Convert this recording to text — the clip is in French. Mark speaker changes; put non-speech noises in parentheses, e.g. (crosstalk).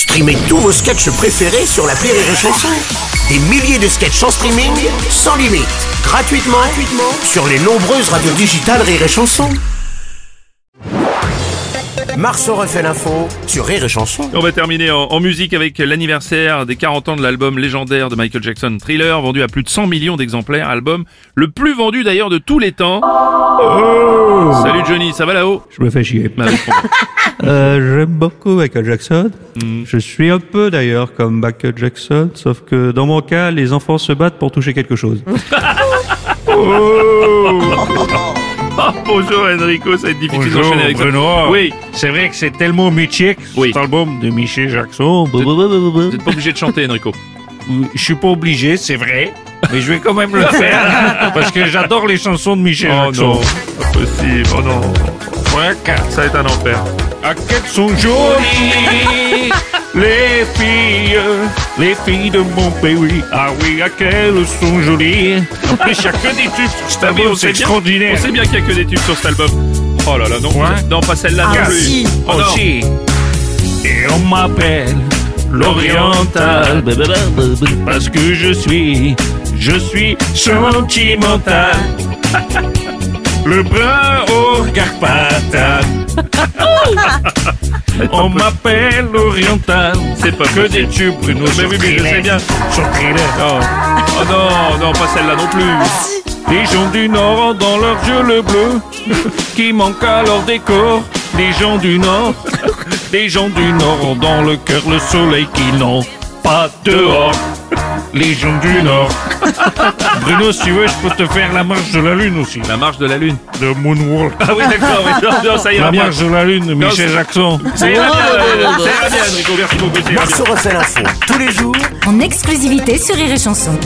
Speaker 1: Streamez tous vos sketchs préférés sur la Rire et Chanson. Des milliers de sketchs en streaming, sans limite, gratuitement, gratuitement sur les nombreuses radios digitales Rire et Chanson. Marceau refait l'info sur Rire et Chanson.
Speaker 2: On va terminer en, en musique avec l'anniversaire des 40 ans de l'album légendaire de Michael Jackson, Thriller, vendu à plus de 100 millions d'exemplaires, album le plus vendu d'ailleurs de tous les temps. Salut Johnny, ça va là-haut
Speaker 3: Je me fais chier.
Speaker 2: Comprends. (laughs)
Speaker 3: Euh, J'aime beaucoup Michael Jackson. Je suis un peu d'ailleurs comme Michael Jackson, sauf que dans mon cas, les enfants se battent pour toucher quelque chose.
Speaker 2: Ah, (laughs) (laughs) bonjour Enrico, ça va être difficile
Speaker 4: Bonjour
Speaker 2: d'enchaîner avec ça.
Speaker 4: Bruno.
Speaker 2: Oui,
Speaker 4: C'est vrai que c'est tellement mythique,
Speaker 2: Oui.
Speaker 4: cet album de Michel Jackson.
Speaker 2: vous n'êtes pas obligé de chanter Enrico.
Speaker 4: Je suis pas obligé, c'est vrai, mais je vais quand même le faire (laughs) parce que j'adore les chansons de Michel
Speaker 2: Oh
Speaker 4: Jackson.
Speaker 2: non, pas possible, oh non. Ça va être un enfer.
Speaker 4: Ah, qu'elles sont jolies (laughs) les filles, les filles de mon pays. Ah oui, à quelles sont jolies. En plus, il n'y a que des tubes sur cet
Speaker 2: Ah
Speaker 4: album, c'est extraordinaire.
Speaker 2: On sait bien qu'il n'y a que des tubes sur cet album. Oh là là, non, non pas celle-là non plus. Oh non.
Speaker 4: Aussi. Et on m'appelle l'oriental parce que je suis, je suis sentimental. (laughs) Le brun au regard patate. (laughs) On m'appelle l'oriental.
Speaker 2: C'est pas
Speaker 4: que des tubes, Bruno.
Speaker 2: Mais oui, mais je sais bien. Non. Oh non, non, pas celle-là non plus.
Speaker 4: Les gens du Nord ont dans leurs yeux le bleu (laughs) qui manque à leur décor. Les gens du Nord, les gens du Nord ont dans le cœur le soleil qu'ils n'ont pas dehors. Les gens du Nord. (laughs) Bruno, si tu veux, je peux te faire la marche de la lune aussi.
Speaker 2: La marche de la lune.
Speaker 4: De Moonwalk.
Speaker 2: Ah oui, d'accord, oui, non, non, ça ira
Speaker 4: La
Speaker 2: bien.
Speaker 4: marche de la lune de Michel
Speaker 2: c'est-
Speaker 4: Jackson.
Speaker 2: Ça ira bien, euh, ça ira bien, Enrico, merci beaucoup, ça ira bien.
Speaker 1: Marceau refait l'info tous les jours
Speaker 5: en exclusivité sur Rire et Chanson.